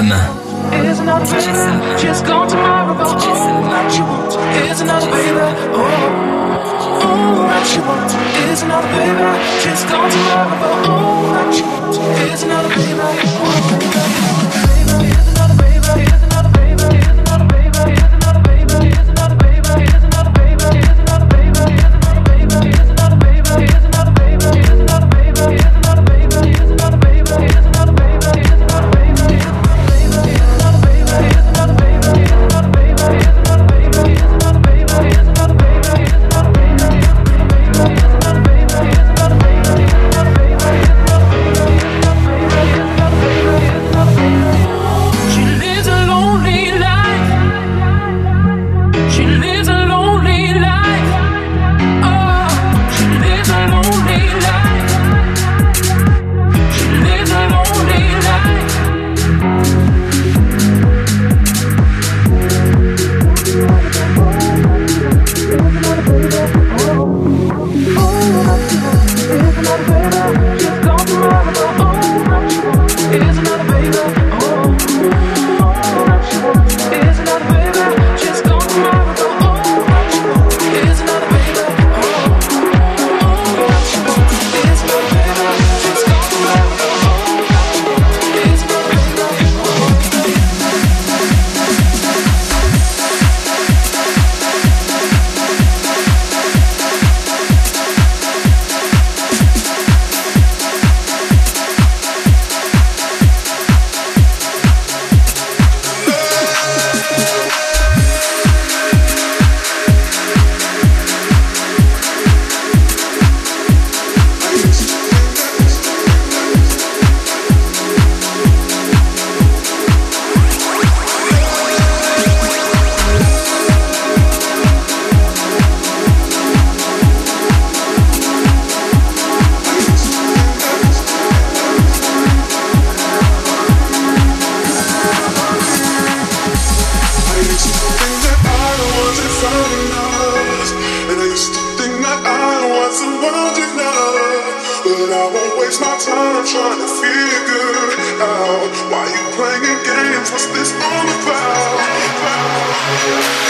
Sam. DJ Sam. Just gone tomorrow. DJ Sam. You want is another baby. Oh, oh, oh, what you want is another baby. Just gone tomorrow. Oh, oh that you want is another baby. but I won't waste my time trying to figure out why you playing games. What's this all about? about?